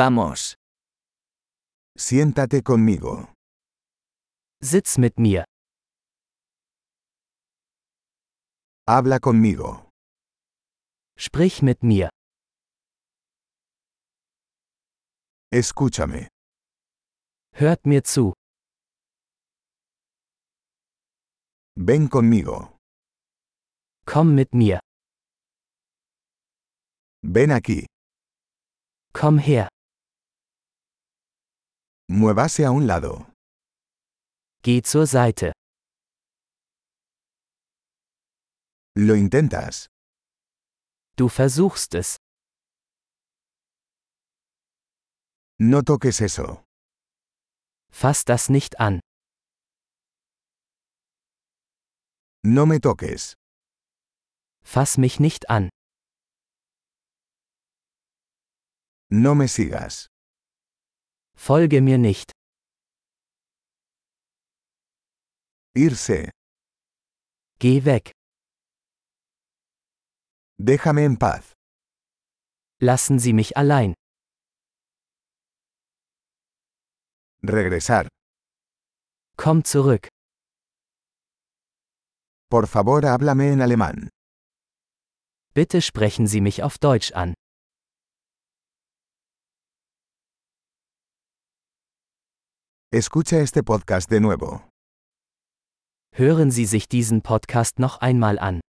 Vamos. Siéntate conmigo. Sitz mit mir. Habla conmigo. Sprich mit mir. Escúchame. Hört mir zu. Ven conmigo. Komm mit mir. Ven aquí. Komm her. Muévase a un lado. Geh zur Seite. Lo intentas. Du versuchst es. No toques eso. Fass das nicht an. No me toques. Fass mich nicht an. No me sigas. Folge mir nicht. Irse. Geh weg. Déjame en paz. Lassen Sie mich allein. Regresar. Komm zurück. Por favor, háblame en alemán. Bitte sprechen Sie mich auf Deutsch an. Escucha este podcast de nuevo. Hören Sie sich diesen Podcast noch einmal an.